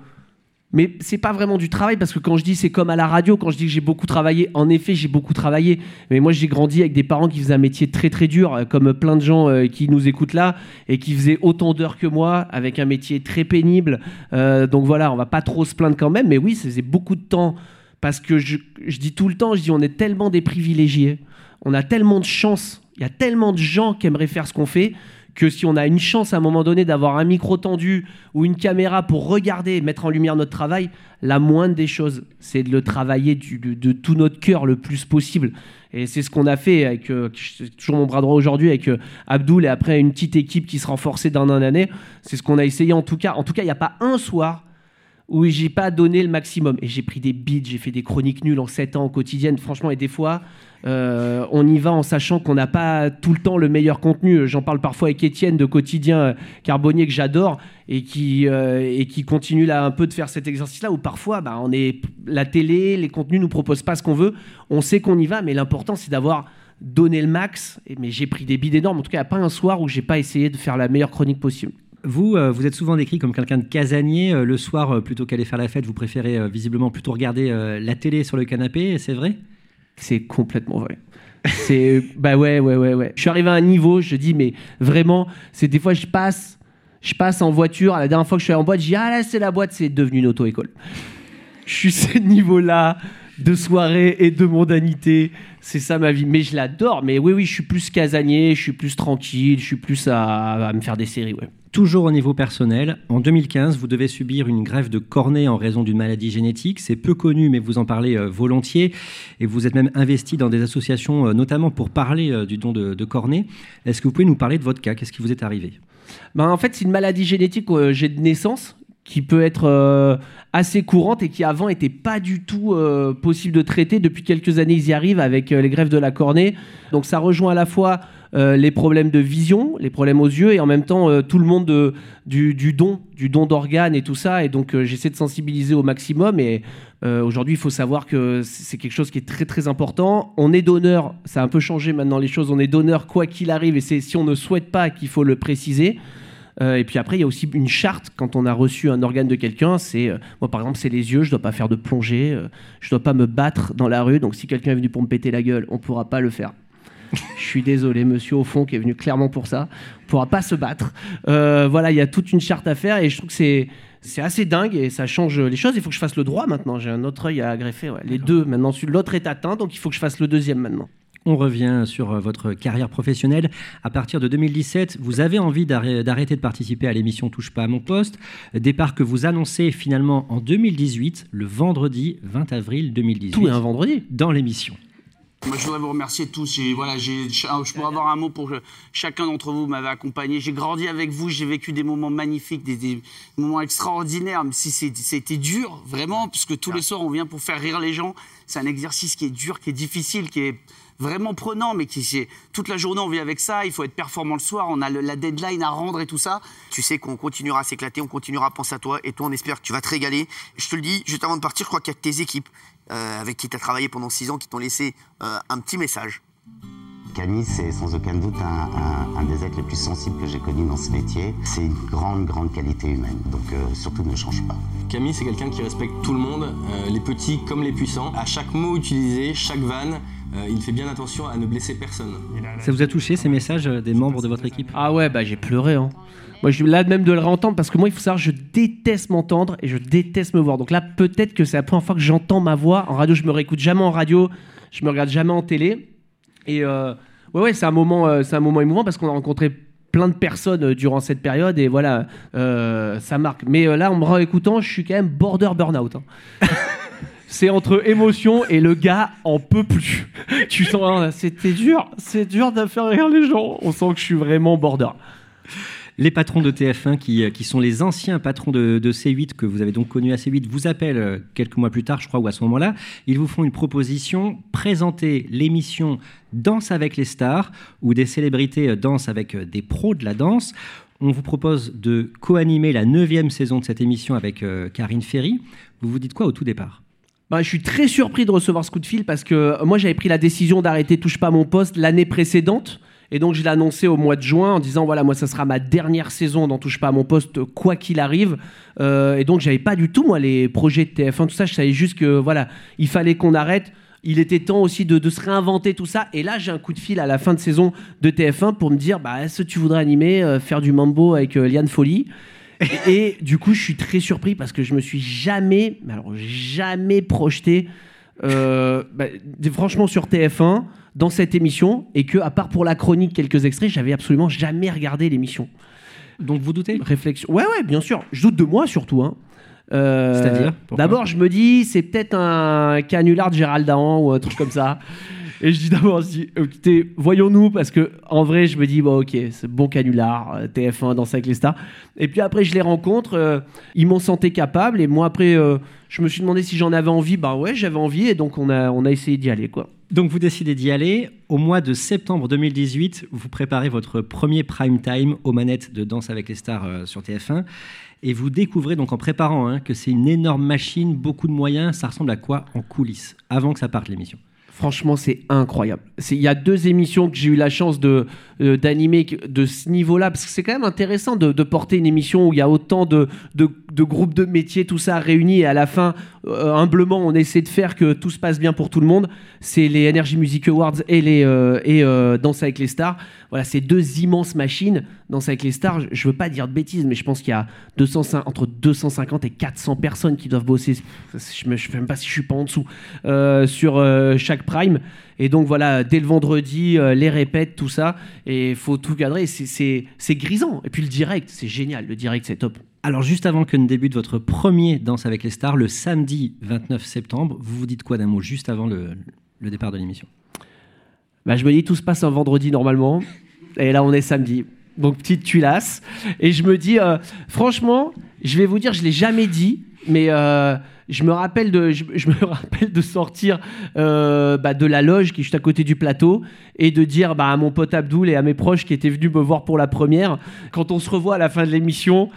mais c'est pas vraiment du travail parce que quand je dis c'est comme à la radio, quand je dis que j'ai beaucoup travaillé, en effet j'ai beaucoup travaillé. Mais moi j'ai grandi avec des parents qui faisaient un métier très très dur, euh, comme plein de gens euh, qui nous écoutent là et qui faisaient autant d'heures que moi, avec un métier très pénible. Euh, donc voilà, on va pas trop se plaindre quand même. Mais oui, faisait beaucoup de temps parce que je, je dis tout le temps, je dis on est tellement des privilégiés, on a tellement de chance, il y a tellement de gens qui aimeraient faire ce qu'on fait que si on a une chance à un moment donné d'avoir un micro tendu ou une caméra pour regarder et mettre en lumière notre travail, la moindre des choses, c'est de le travailler de, tout notre cœur le plus possible. Et c'est ce qu'on a fait avec, euh, toujours mon bras droit aujourd'hui, avec euh, Abdoul et après une petite équipe qui se renforçait d'un an année. C'est ce qu'on a essayé en tout cas. En tout cas, il n'y a pas un soir où j'ai pas donné le maximum. Et j'ai pris des beats, j'ai fait des chroniques nulles en 7 ans quotidiennes, franchement, et des fois, euh, on y va en sachant qu'on n'a pas tout le temps le meilleur contenu. J'en parle parfois avec Étienne de Quotidien euh, Carbonnier que j'adore et qui, euh, et qui continue là un peu de faire cet exercice-là où parfois bah, on est, la télé, les contenus nous proposent pas ce qu'on veut. On sait qu'on y va, mais l'important c'est d'avoir donné le max. Mais j'ai pris des bides énormes. En tout cas, il n'y a pas un soir où j'ai pas essayé de faire la meilleure chronique possible. Vous, vous êtes souvent décrit comme quelqu'un de casanier. Le soir, plutôt qu'aller faire la fête, vous préférez visiblement plutôt regarder la télé sur le canapé, c'est vrai? C'est complètement vrai. C'est (laughs) bah ouais ouais ouais ouais. Je suis arrivé à un niveau, je dis mais vraiment, c'est des fois je passe, je passe en voiture. La dernière fois que je suis allé en boîte, je dis ah là c'est la boîte, c'est devenu une auto-école. Je suis (laughs) ce niveau-là de soirée et de mondanité. C'est ça ma vie. Mais je l'adore. Mais oui oui, je suis plus casanier, je suis plus tranquille, je suis plus à, à me faire des séries ouais. Toujours au niveau personnel, en 2015, vous devez subir une grève de cornée en raison d'une maladie génétique. C'est peu connu, mais vous en parlez euh, volontiers. Et vous êtes même investi dans des associations, euh, notamment pour parler euh, du don de, de cornée. Est-ce que vous pouvez nous parler de votre cas? Qu'est-ce qui vous est arrivé? Ben, en fait, c'est une maladie génétique que j'ai de naissance qui peut être euh, assez courante et qui avant était pas du tout euh, possible de traiter. Depuis quelques années, ils y arrivent avec euh, les greffes de la cornée. Donc ça rejoint à la fois les problèmes de vision, les problèmes aux yeux et en même temps tout le monde de, du, du, don, du don d'organes et tout ça. Et donc j'essaie de sensibiliser au maximum. Et aujourd'hui, il faut savoir que c'est quelque chose qui est très très important. On est donneur, ça a un peu changé maintenant les choses. On est donneur quoi qu'il arrive et c'est si on ne souhaite pas qu'il faut le préciser. Euh, et puis après, il y a aussi une charte quand on a reçu un organe de quelqu'un. C'est euh, moi, par exemple, c'est les yeux. Je dois pas faire de plongée. Euh, je dois pas me battre dans la rue. Donc, si quelqu'un est venu pour me péter la gueule, on pourra pas le faire. (laughs) Je suis désolé, monsieur au fond, qui est venu clairement pour ça. On pourra pas se battre. voilà, il y a toute une charte à faire et je trouve que c'est c'est assez dingue et ça change les choses. Il faut que je fasse le droit maintenant. J'ai un autre œil à greffer. Les deux maintenant. L'autre est atteint, donc il faut que je fasse le deuxième maintenant. On revient sur euh, votre carrière professionnelle. À partir de 2017, vous avez envie d'arrêter de participer à l'émission Touche pas à mon poste. Départ que vous annoncez finalement en 2018, le vendredi 20 avril 2018. Tout est un vendredi Dans l'émission. Moi, je voudrais vous remercier tous. Voilà, je pourrais avoir un mot pour chacun d'entre vous m'avait accompagné. J'ai grandi avec vous, j'ai vécu des moments magnifiques, des, moments extraordinaires, même si c'était dur, vraiment, puisque tous les soirs, on vient pour faire rire les gens. C'est un exercice qui est dur, qui est difficile, qui est vraiment prenant, mais qui c'est toute la journée on vit avec ça. Il faut être performant le soir, on a la deadline à rendre et tout ça. Tu sais qu'on continuera à s'éclater, on continuera à penser à toi, et toi on espère que tu vas te régaler. Je te le dis, juste avant de partir, je crois qu'il y a tes équipes euh, avec qui tu as travaillé pendant six ans qui t'ont laissé euh, un petit message. Camille, c'est sans aucun doute un, des êtres les plus sensibles que j'ai connus dans ce métier. C'est une grande, grande qualité humaine, donc euh, surtout ne change pas. Camille, c'est quelqu'un qui respecte tout le monde, les petits comme les puissants. À chaque mot utilisé, chaque vanne, il fait bien attention à ne blesser personne. Ça vous a touché ces messages euh, des membres de votre équipe? Ah ouais, bah j'ai pleuré. Hein. Moi, je là même de le réentendre parce que moi, il faut savoir, je déteste m'entendre et je déteste me voir. Donc là, peut-être que c'est la première fois que j'entends ma voix en radio. Je me réécoute jamais en radio, je me regarde jamais en télé. Et euh, ouais, ouais, c'est un moment, c'est un moment émouvant parce qu'on a rencontré plein de personnes durant cette période et voilà, ça marque. Mais là, en me réécoutant, je suis quand même border burnout. Hein. (laughs) c'est entre émotion et le gars en peut plus. tu sens, hein, c'était dur, c'est dur de faire rire les gens. On sent que je suis vraiment border. Les patrons de TF1, qui, qui sont les anciens patrons de, C8, que vous avez donc connus assez vite, vous appellent euh, quelques mois plus tard, je crois, ou à ce moment-là. Ils vous font une proposition, présenter l'émission Danse avec les stars, où des célébrités euh, dansent avec euh, des pros de la danse. On vous propose de co-animer la neuvième saison de cette émission avec Karine Ferry. Vous vous dites quoi au tout départ? Bah, je suis très surpris de recevoir ce coup de fil parce que euh, moi j'avais pris la décision d'arrêter Touche pas mon poste l'année précédente. Et donc je l'ai annoncé au mois de juin en disant voilà moi ça sera ma dernière saison dans Touche pas à mon poste quoi qu'il arrive. Euh, et donc j'avais pas du tout moi les projets de TF1 tout ça. Je savais juste que voilà il fallait qu'on arrête. Il était temps aussi de, se réinventer tout ça. Et là, j'ai un coup de fil à la fin de saison de TF1 pour me dire bah, est-ce que tu voudrais animer, euh, faire du mambo avec Liane Folly? (laughs) et, du coup, je suis très surpris parce que je me suis jamais, alors jamais projeté, euh, bah, franchement, sur TF1 dans cette émission et que, à part pour la chronique, quelques extraits, j'avais absolument jamais regardé l'émission. Donc vous doutez? Réflexion. Ouais, ouais, bien sûr. Je doute de moi surtout. Hein. Euh, C'est-à-dire? D'abord, je me dis, c'est peut-être un canular de Gérald Dahan ou un truc comme ça. (laughs) Et je dis d'abord, écoutez, voyons-nous, parce que en vrai, je me dis, bon, ok, c'est bon canular, euh, TF1, Danse avec les stars. Et puis après, je les rencontre, euh, ils m'ont senti capable, et moi, après, euh, je me suis demandé si j'en avais envie. Bah ouais, j'avais envie, et donc on a, on a essayé d'y aller, quoi. Donc vous décidez d'y aller. Au mois de septembre 2018, vous préparez votre premier prime time aux manettes de Danse avec les stars sur TF1. Et vous découvrez donc en préparant hein, que c'est une énorme machine, beaucoup de moyens. Ça ressemble à quoi en coulisses, avant que ça parte l'émission? Franchement, c'est incroyable. Il y a deux émissions que j'ai eu la chance de euh, d'animer de ce niveau-là, parce que c'est quand même intéressant de, porter une émission où il y a autant de, de, groupes de métiers, tout ça réuni, et à la fin, euh, humblement, on essaie de faire que tout se passe bien pour tout le monde. C'est les Energy Music Awards et les euh, et Danse avec les stars. Voilà, ces deux immenses machines. Danse avec les stars, je, veux pas dire de bêtises, mais je pense qu'il y a 200, entre 250 et 400 personnes qui doivent bosser. Je ne sais même pas si je suis pas en dessous sur chaque Prime. Et donc voilà, dès le vendredi, euh, les répètes, tout ça. Et il faut tout cadrer. C'est grisant. Et puis le direct, c'est génial. Le direct, c'est top. Alors juste avant que ne débute votre premier Danse avec les stars, le samedi 29 septembre, vous vous dites quoi d'un mot juste avant le, départ de l'émission? Bah, Je me dis, tout se passe un vendredi normalement. Et là, on est samedi. donc petite tulasse. Et je me dis, euh, franchement, je vais vous dire, je l'ai jamais dit, mais euh, je me rappelle de, je, je me (laughs) rappelle de sortir euh, bah, de la loge qui est juste à côté du plateau et de dire bah, à mon pote Abdoul et à mes proches qui étaient venus me voir pour la première, quand on se revoit à la fin de l'émission,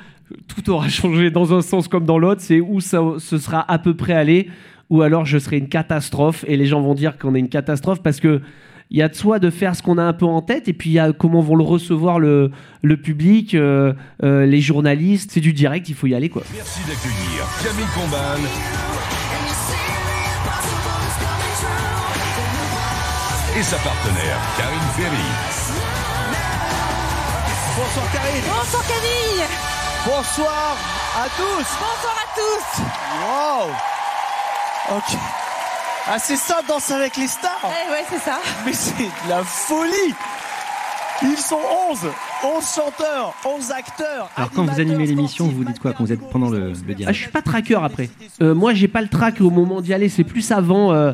tout aura changé dans un sens comme dans l'autre. C'est où ça ce sera à peu près allé, ou alors je serai une catastrophe et les gens vont dire qu'on est une catastrophe parce que il y a de soi de faire ce qu'on a un peu en tête et puis il y a comment vont le recevoir le, le public, euh, euh, les journalistes. C'est du direct, il faut y aller quoi. Merci d'accueillir Camille Combal. Et sa partenaire, Karine Ferry. Bonsoir Karine. Bonsoir Camille. Bonsoir à tous. Bonsoir à tous. Wow. Ok. Ah c'est ça, danse avec les stars. Eh ouais, c'est ça. Mais c'est de la folie. Ils sont 11. 11 chanteurs, 11 acteurs. Alors quand vous animez l'émission, vous dites quoi quand vous êtes pendant le, le Ah, direct je suis pas tracker après. Euh, moi, j'ai pas le track au moment d'y aller. C'est plus avant. euh,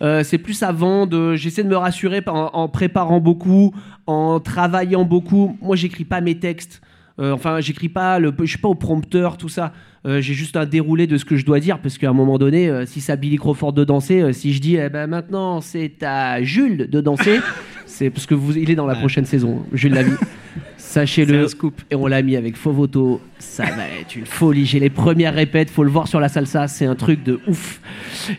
euh, c'est plus avant de. J'essaie de me rassurer en, en préparant beaucoup, en travaillant beaucoup. Moi, j'écris pas mes textes. Euh, enfin, j'écris pas. Le, je suis pas au prompteur, tout ça. Euh, j'ai juste un déroulé de ce que je dois dire parce qu'à un moment donné, euh, si c'est à Billy Crawford de danser, si je dis eh ben maintenant c'est à Jules de danser, (laughs) c'est parce que vous, il est dans la prochaine saison. Jules l'a mis. (laughs) Sachez-le. Et on l'a mis avec Fovoto. Ça va être une folie. J'ai les premières répètes. Faut le voir sur la salsa. C'est un truc de ouf.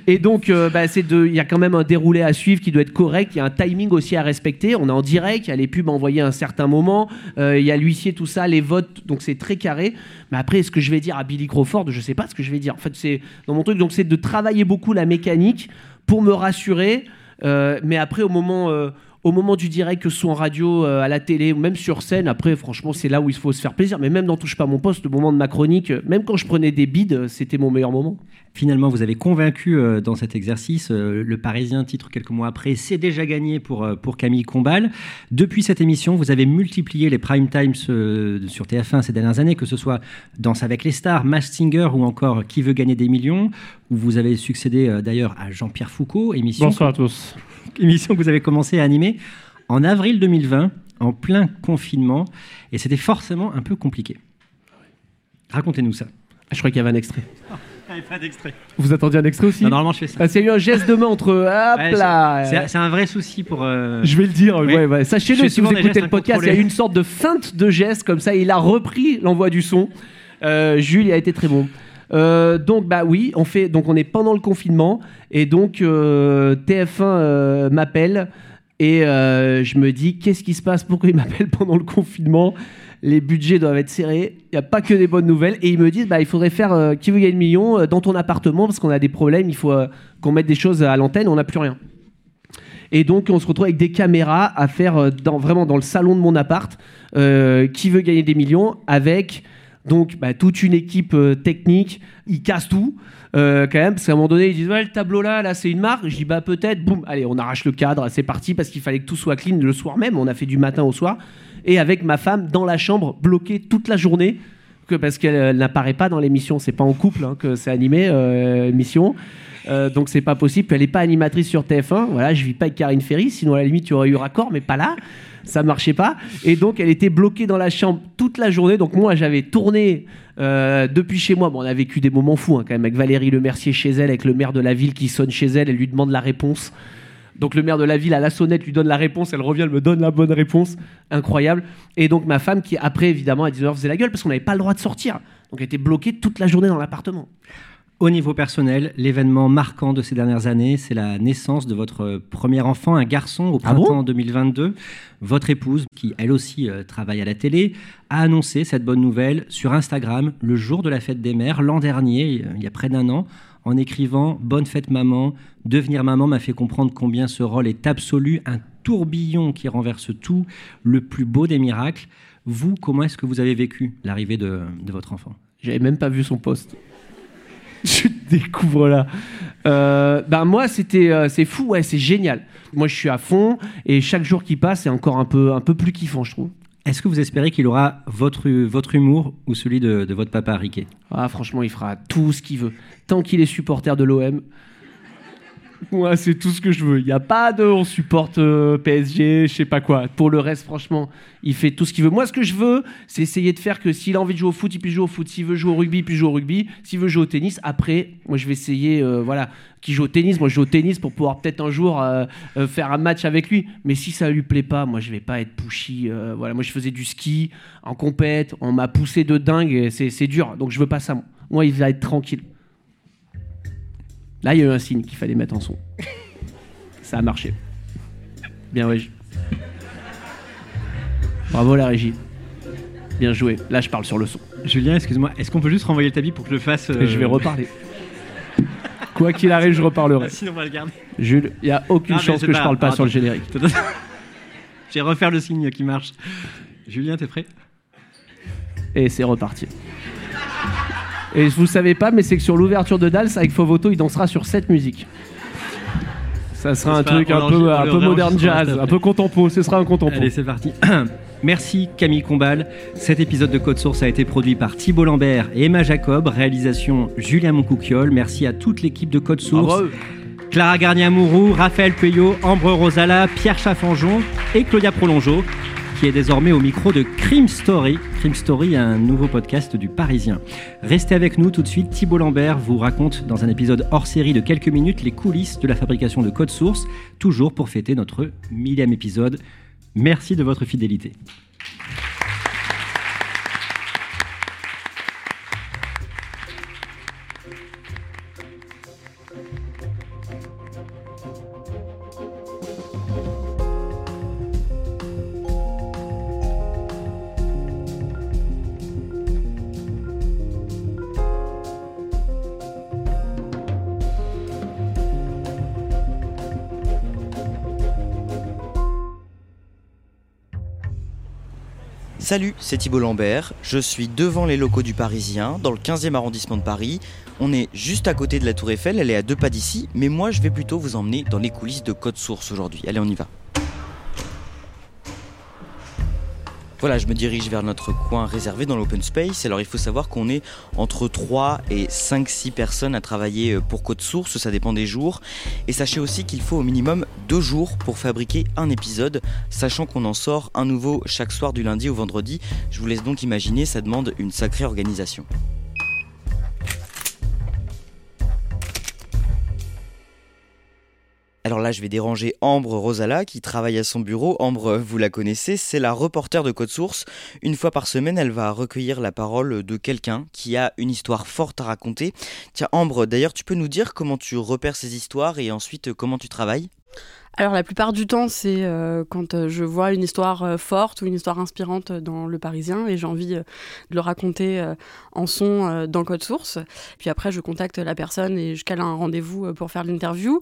Et donc, euh, bah, c'est de. Il y a quand même un déroulé à suivre qui doit être correct. Il y a un timing aussi à respecter. On est en direct. Il y a les pubs envoyées à un certain moment. Euh, Il y a l'huissier, tout ça, les votes. Donc c'est très carré. Mais après, ce que je vais dire à Billy Crawford, je sais pas ce que je vais dire. En fait, c'est dans mon truc. Donc c'est de travailler beaucoup la mécanique pour me rassurer. Euh, mais après, au moment, euh, au moment du direct, que ce soit en radio, euh, à la télé, ou même sur scène, après, franchement, c'est là où il faut se faire plaisir. Mais même dans Touche pas mon poste, le moment de ma chronique, euh, même quand je prenais des bides, euh, c'était mon meilleur moment. Finalement, vous avez convaincu euh, dans cet exercice. euh, le Parisien, titre quelques mois après, c'est déjà gagné pour, euh, pour Camille Combal. Depuis cette émission, vous avez multiplié les prime times euh, sur TF1 ces dernières années, que ce soit Danse avec les stars, Masked Singer ou encore Qui veut gagner des millions, où vous avez succédé euh, d'ailleurs à Jean-Pierre Foucault, émission, Bonsoir à tous. (laughs) émission que vous avez commencé à animer en avril 2020, en plein confinement, et c'était forcément un peu compliqué. Racontez-nous ça. Je crois qu'il y avait un extrait. (laughs) pas d'extrait. Vous attendiez un extrait aussi Non, normalement, je fais ça. Parce qu'il y a eu un geste de main entre. Hop Ouais, là c'est- un vrai souci pour. euh, Je vais le dire, Oui. ouais, ouais. Je sachez-le si vous écoutez le podcast, il y a eu une sorte de feinte de geste comme ça, et il a repris l'envoi du son. Euh, Jules, il a été très bon. Euh, donc bah oui, on fait donc on est pendant le confinement et donc euh, TF1 euh, m'appelle et euh, je me dis qu'est-ce qui se passe? Pourquoi il m'appelle (laughs) pendant le confinement? Les budgets doivent être serrés. Il n'y a pas que des bonnes nouvelles et ils me disent bah il faudrait faire euh, qui veut gagner le million euh, dans ton appartement parce qu'on a des problèmes. Il faut qu'on mette des choses à l'antenne. On n'a plus rien. Et donc, on se retrouve avec des caméras à faire vraiment dans le salon de mon appart. qui veut gagner des millions avec donc bah, toute une équipe euh, technique. Ils cassent tout. euh, quand même, parce qu'à un moment donné, ils disent ouais, le tableau là, là c'est une marque. Je dis bah peut-être, boum, allez, on arrache le cadre, c'est parti parce qu'il fallait que tout soit clean le soir même. On a fait du matin au soir et avec ma femme dans la chambre, bloquée toute la journée, parce qu'elle n'apparaît pas dans l'émission. C'est pas en couple hein, que c'est animé euh, émission. Euh, donc c'est pas possible. Elle n'est pas animatrice sur TF1. Voilà, je vis pas avec Karine Ferry, sinon à la limite il y aurait eu raccord, mais pas là. Ça marchait pas. Et donc elle était bloquée dans la chambre toute la journée. Donc moi j'avais tourné euh, depuis chez moi. Bon, on a vécu des moments fous hein, quand même avec Valérie Le Mercier chez elle, avec le maire de la ville qui sonne chez elle, elle lui demande la réponse. Donc le maire de la ville à la sonnette lui donne la réponse, elle revient, elle me donne la bonne réponse, incroyable. Et donc ma femme qui après évidemment à 19h faisait la gueule parce qu'on n'avait pas le droit de sortir. Donc elle était bloquée toute la journée dans l'appartement. Au niveau personnel, l'événement marquant de ces dernières années, c'est la naissance de votre premier enfant, un garçon, au Ah bon? printemps 2022. Votre épouse, qui elle aussi euh, travaille à la télé, a annoncé cette bonne nouvelle sur Instagram le jour de la fête des mères, l'an dernier, il y a près d'un an, en écrivant Bonne fête maman, devenir maman m'a fait comprendre combien ce rôle est absolu, un tourbillon qui renverse tout, le plus beau des miracles. Vous, comment est-ce que vous avez vécu l'arrivée de, de votre enfant? J'avais même pas vu son poste. (laughs) Je découvre là. Euh, ben moi, c'était, euh, c'est fou, ouais, c'est génial. Moi, je suis à fond et chaque jour qui passe, c'est encore un peu, un peu plus kiffant, je trouve. Est-ce que vous espérez qu'il aura votre, votre humour ou celui de, de votre papa Riquet? Ah, franchement, il fera tout ce qu'il veut. Tant qu'il est supporter de l'OM, (laughs) Moi, c'est tout ce que je veux. Il n'y a pas de on supporte euh, PSG, je sais pas quoi. Pour le reste, franchement, il fait tout ce qu'il veut. Moi, ce que je veux, c'est essayer de faire que s'il a envie de jouer au foot, il puisse jouer au foot. S'il veut jouer au rugby, il puisse jouer au rugby. S'il veut jouer au tennis, après, moi, je vais essayer, euh, voilà, qui joue au tennis, moi, je joue au tennis pour pouvoir peut-être un jour euh, faire un match avec lui. Mais si ça lui plaît pas, moi, je vais pas être pushy. voilà, moi, je faisais du ski en compète, on m'a poussé de dingue, c'est dur. Donc, je veux pas ça. Moi, il va être tranquille. Là, il y a eu un signe qu'il fallait mettre en son. Ça a marché. Bien, ouais. Bravo la régie. Bien joué. Là, je parle sur le son. Julien, excuse-moi, est-ce qu'on peut juste renvoyer le tapis pour que je le fasse euh, Je vais reparler. Quoi qu'il arrive, je reparlerai. (laughs) Sinon, on va le garder. Jules, il n'y a aucune Non, chance que je parle pas sur le générique. Je vais refaire le signe qui marche. Julien, t'es prêt? Et c'est reparti. Et vous savez pas, mais c'est que sur l'ouverture de Dals, avec Fovoto, il dansera sur cette musique. Ça sera un truc un peu, un peu modern réenregistrera jazz, un peu contempo. Ce sera un contempo. Allez, c'est parti. (clears throat) Merci Camille Combal. Cet épisode de Code Source a été produit par Thibault Lambert et Emma Jacob. Réalisation Julien Moncouquiole. Merci à toute l'équipe de Code Source. Bravo. Clara Garnier-Amouroux, Raphaël Peuillot, Ambre Rosala, Pierre Chaffanjon et Claudia Prolongeau, qui est désormais au micro de Crime Story. Crime Story, un nouveau podcast du Parisien. Restez avec nous tout de suite. Thibault Lambert vous raconte dans un épisode hors série de quelques minutes les coulisses de la fabrication de Code Source, toujours pour fêter notre millième épisode. Merci de votre fidélité. Salut, c'est Thibault Lambert. Je suis devant les locaux du Parisien, dans le 15e arrondissement de Paris. On est juste à côté de la Tour Eiffel, elle est à deux pas d'ici, mais moi je vais plutôt vous emmener dans les coulisses de Code Source aujourd'hui. Allez, on y va. Voilà, je me dirige vers notre coin réservé dans l'open space. Alors il faut savoir qu'on est entre 3 et 5 6 personnes à travailler euh, pour Code Source, ça dépend des jours. Et sachez aussi qu'il faut au minimum 2 jours pour fabriquer un épisode, sachant qu'on en sort un nouveau chaque soir du lundi au vendredi. Je vous laisse donc imaginer, ça demande une sacrée organisation. Alors là, je vais déranger Ambre Rosala qui travaille à son bureau. Ambre, vous la connaissez, c'est la reporter de Code Source. Une fois par semaine, elle va recueillir la parole de quelqu'un qui a une histoire forte à raconter. Tiens, Ambre, d'ailleurs, tu peux nous dire comment tu repères ces histoires et ensuite euh, comment tu travailles? Alors la plupart du temps, c'est euh, quand euh, je vois une histoire euh, forte ou une histoire inspirante dans Le Parisien et j'ai envie euh, de le raconter en son dans Code Source. Puis après, je contacte la personne et je cale un rendez-vous pour faire l'interview.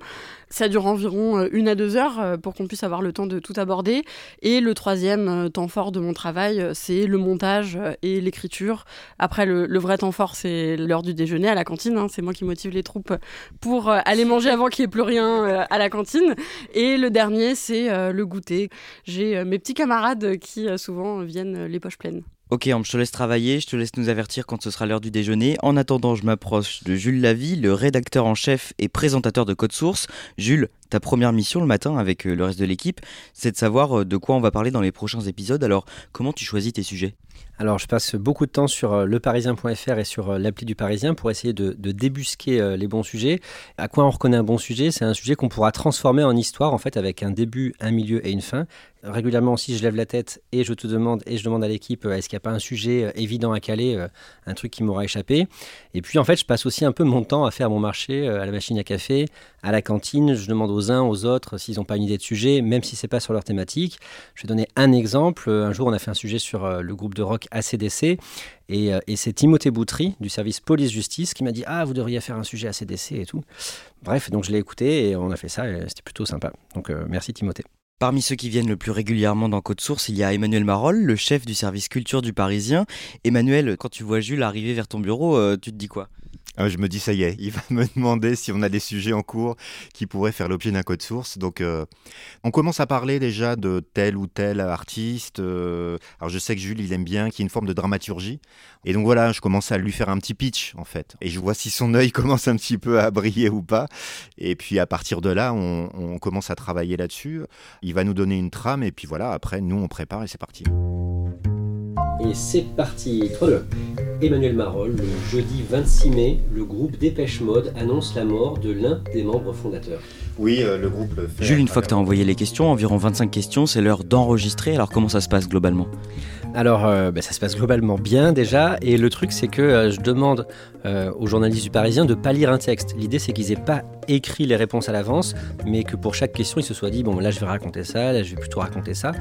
Ça dure environ une à deux heures pour qu'on puisse avoir le temps de tout aborder. Et le troisième temps fort de mon travail, c'est le montage et l'écriture. Après, le, le vrai temps fort, c'est l'heure du déjeuner à la cantine. hein. C'est moi qui motive les troupes pour aller manger avant qu'il n'y ait plus rien à la cantine. Et le dernier, c'est euh, le goûter. J'ai euh, mes petits camarades qui euh, souvent viennent les poches pleines. Ok, Ambre, je te laisse travailler, je te laisse nous avertir quand ce sera l'heure du déjeuner. En attendant, je m'approche de Jules Lavie, le rédacteur en chef et présentateur de Code Source. Jules, ta première mission le matin avec le reste de l'équipe, c'est de savoir de quoi on va parler dans les prochains épisodes. Alors, comment tu choisis tes sujets? Alors, je passe beaucoup de temps sur euh, leparisien.fr et sur euh, l'appli du Parisien pour essayer de, débusquer euh, les bons sujets. À quoi on reconnaît un bon sujet? C'est un sujet qu'on pourra transformer en histoire, en fait, avec un début, un milieu et une fin. Régulièrement aussi, je lève la tête et je te demande, et je demande à l'équipe, est-ce qu'il n'y a pas un sujet évident à caler, un truc qui m'aura échappé? Et puis, en fait, je passe aussi un peu mon temps à faire mon marché à la machine à café, à la cantine. Je demande aux uns, aux autres, s'ils n'ont pas une idée de sujet, même si c'est pas sur leur thématique. Je vais donner un exemple. Un jour, on a fait un sujet sur euh, le groupe de rock ACDC. Et, euh, et c'est Timothée Boutry du service police-justice qui m'a dit Ah, vous devriez faire un sujet ACDC et tout. Bref, donc je l'ai écouté et on a fait ça et c'était plutôt sympa. Donc euh, merci Timothée. Parmi ceux qui viennent le plus régulièrement dans Code Source, il y a Emmanuel Marolle, le chef du service culture du Parisien. Emmanuel, quand tu vois Jules arriver vers ton bureau, tu te dis quoi? Ah, je me dis, ça y est, il va me demander si on a des sujets en cours qui pourraient faire l'objet d'un code source. Donc, euh, on commence à parler déjà de tel ou tel artiste. euh, alors, je sais que Jules, il aime bien qu'il y ait une forme de dramaturgie. Et donc, voilà, je commence à lui faire un petit pitch, en fait. Et je vois si son œil (laughs) commence un petit peu à briller ou pas. Et puis, à partir de là, on, on commence à travailler là-dessus. Il va nous donner une trame. Et puis, voilà, après, nous, on prépare et c'est parti. Et c'est parti. Emmanuel Marolles, le jeudi 26 mai, le groupe Dépêche Mode annonce la mort de l'un des membres fondateurs. Oui, euh, le groupe le fait. Jules, une fois que tu as envoyé les questions, environ 25 questions, c'est l'heure d'enregistrer. Alors comment ça se passe globalement? Alors, euh, bah, ça se passe globalement bien déjà. Et le truc, c'est que euh, je demande euh, aux journalistes du Parisien de pas lire un texte. L'idée, c'est qu'ils aient pas écrit les réponses à l'avance, mais que pour chaque question, ils se soient dit bon, là, je vais raconter ça, là, je vais plutôt raconter ça,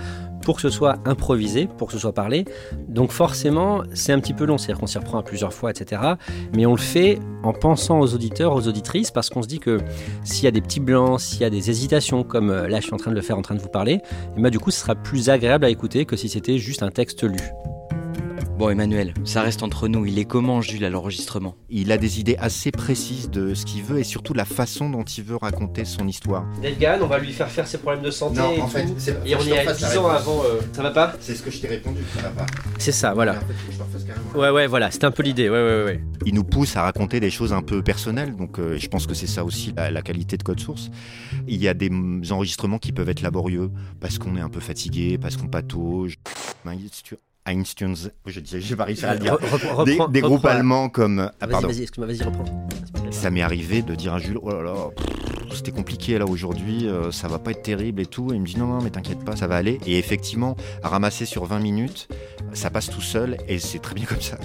pour que ce soit improvisé, pour que ce soit parlé. Donc, forcément, c'est un petit peu long, c'est-à-dire qu'on s'y reprend à plusieurs fois, etc. Mais on le fait en pensant aux auditeurs, aux auditrices, parce qu'on se dit que s'il y a des petits blancs, s'il y a des hésitations, comme là, je suis en train de le faire, en train de vous parler, et bah, du coup, ce sera plus agréable à écouter que si c'était juste un texte lu. Bon, Emmanuel, ça reste entre nous. Il est comment, Jules, à l'enregistrement? Il a des idées assez précises de ce qu'il veut et surtout la façon dont il veut raconter son histoire. Delgan, on va lui faire faire ses problèmes de santé. Non, et en fait, c'est- et on est fasse la 10 ans avant. euh, ça va pas? C'est ce que je t'ai répondu, ça va pas. C'est ça, voilà. En fait, je. Ouais, ouais, voilà, c'était un peu l'idée. Ouais, ouais, ouais. Il nous pousse à raconter des choses un peu personnelles, donc euh, je pense que c'est ça aussi la, la qualité de Code Source. Il y a des enregistrements qui peuvent être laborieux parce qu'on est un peu fatigué, parce qu'on patauge. Einstein, je dis, j'ai pas réussi à le dire. Repre- des, reprends- des groupes allemands comme. Ah, Vas-y, pardon. vas-y, excuse-moi, vas-y, reprends. Ça m'est arrivé de dire à Jules, oh là là, c'était compliqué là aujourd'hui, euh, ça va pas être terrible et tout. Et il me dit non, non, mais t'inquiète pas, ça va aller. Et effectivement, ramasser sur 20 minutes, ça passe tout seul et c'est très bien comme ça.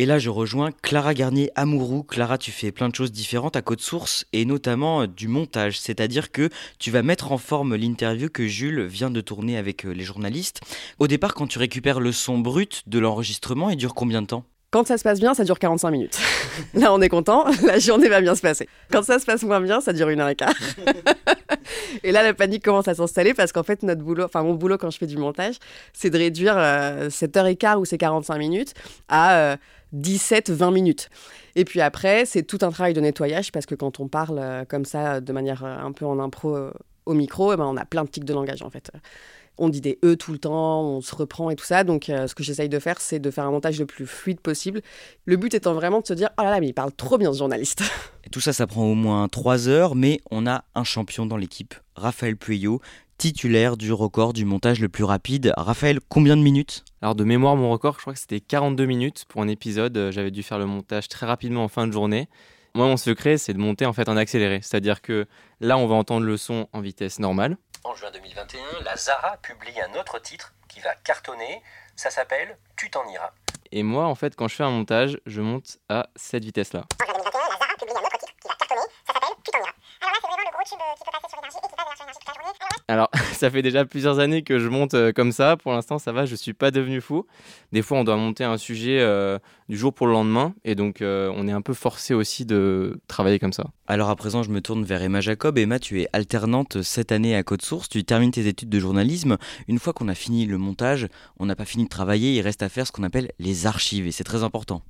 Et là, je rejoins Clara Garnier Amourou. Clara, tu fais plein de choses différentes à Code Source et notamment euh, du montage. C'est-à-dire que tu vas mettre en forme l'interview que Jules vient de tourner avec euh, les journalistes. Au départ, quand tu récupères le son brut de l'enregistrement, il dure combien de temps? Quand ça se passe bien, ça dure 45 minutes. (laughs) Là, on est content, (laughs) la journée va bien se passer. Quand ça se passe moins bien, ça dure une heure et quart. (laughs) et là, la panique commence à s'installer parce qu'en fait, notre boulot, enfin mon boulot quand je fais du montage, c'est de réduire euh, cette heure et quart ou ces 45 minutes à 17-20 minutes. Et puis après, c'est tout un travail de nettoyage parce que quand on parle euh, comme ça, de manière euh, un peu en impro euh, au micro, eh ben, on a plein de tics de langage en fait on dit des E tout le temps, on se reprend et tout ça. Donc, ce que j'essaye de faire, c'est de faire un montage le plus fluide possible. Le but étant vraiment de se dire, oh là là, mais il parle trop bien ce journaliste. (laughs) Et tout ça, ça prend au moins 3 heures, mais on a un champion dans l'équipe, Raphaël Pueyo, titulaire du record du montage le plus rapide. Raphaël, combien de minutes? Alors de mémoire, mon record, je crois que c'était 42 minutes pour un épisode. Euh, J'avais dû faire le montage très rapidement en fin de journée. Moi, mon secret, c'est de monter en fait en accéléré. C'est-à-dire que là, on va entendre le son en vitesse normale. En juin 2021, la Zara publie un autre titre qui va cartonner. Ça s'appelle Tu t'en iras. Et moi, en fait, quand je fais un montage, je monte à cette vitesse-là. Alors, (laughs) ça fait déjà plusieurs années que je monte euh, comme ça. Pour l'instant, ça va, je suis pas devenu fou. Des fois, on doit monter un sujet euh, du jour pour le lendemain. Et donc, euh, on est un peu forcé aussi de travailler comme ça. Alors à présent, je me tourne vers Emma Jacob. Emma, tu es alternante cette année à Code Source. Tu termines tes études de journalisme. Une fois qu'on a fini le montage, on n'a pas fini de travailler. Il reste à faire ce qu'on appelle les archives. Et c'est très important.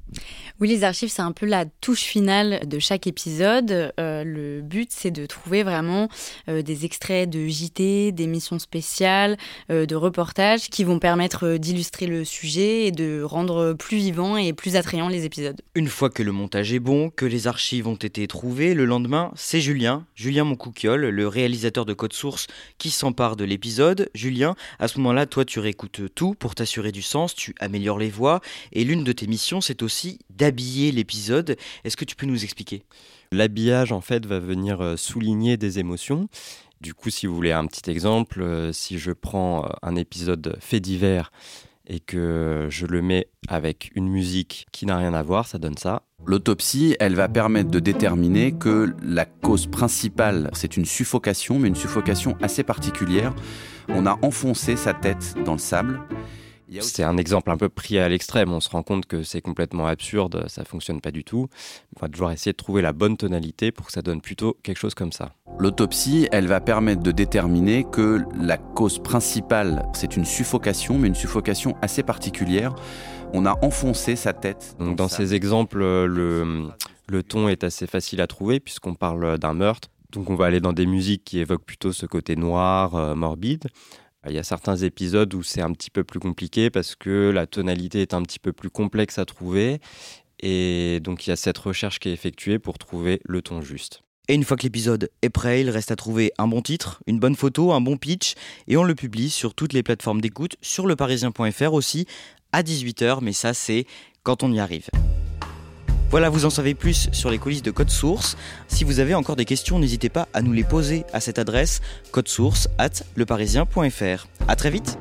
Oui, les archives, c'est un peu la touche finale de chaque épisode. Euh, le but, c'est de trouver vraiment euh, des extraits de JT, d'émissions spéciales, euh, de reportages qui vont permettre euh, d'illustrer le sujet et de rendre plus vivant et plus attrayant les épisodes. Une fois que le montage est bon, que les archives ont été trouvées, le lendemain, c'est Julien, Julien Moncouquiole, le réalisateur de Code Source, qui s'empare de l'épisode. Julien, à ce moment-là, toi, tu réécoutes tout pour t'assurer du sens, tu améliores les voix, et l'une de tes missions, c'est aussi d'habiller l'épisode. Est-ce que tu peux nous expliquer? L'habillage, en fait, va venir euh, souligner des émotions. Du coup, si vous voulez un petit exemple, euh, si je prends euh, un épisode fait divers et que je le mets avec une musique qui n'a rien à voir, ça donne ça. L'autopsie, elle va permettre de déterminer que la cause principale, c'est une suffocation, mais une suffocation assez particulière. On a enfoncé sa tête dans le sable. C'est un exemple un peu pris à l'extrême. On se rend compte que c'est complètement absurde, ça fonctionne pas du tout. On va devoir essayer de trouver la bonne tonalité pour que ça donne plutôt quelque chose comme ça. L'autopsie, elle va permettre de déterminer que la cause principale, c'est une suffocation, mais une suffocation assez particulière. On a enfoncé sa tête. Donc dans ces exemples, le, le ton est assez facile à trouver puisqu'on parle d'un meurtre. Donc on va aller dans des musiques qui évoquent plutôt ce côté noir, euh, morbide. Il y a certains épisodes où c'est un petit peu plus compliqué parce que la tonalité est un petit peu plus complexe à trouver. Et donc il y a cette recherche qui est effectuée pour trouver le ton juste. Et une fois que l'épisode est prêt, il reste à trouver un bon titre, une bonne photo, un bon pitch, et on le publie sur toutes les plateformes d'écoute, sur leparisien.fr aussi, à 18h, mais ça c'est quand on y arrive. Voilà, vous en savez plus sur les coulisses de Code Source. Si vous avez encore des questions, n'hésitez pas à nous les poser à cette adresse code source at leparisien.fr. À très vite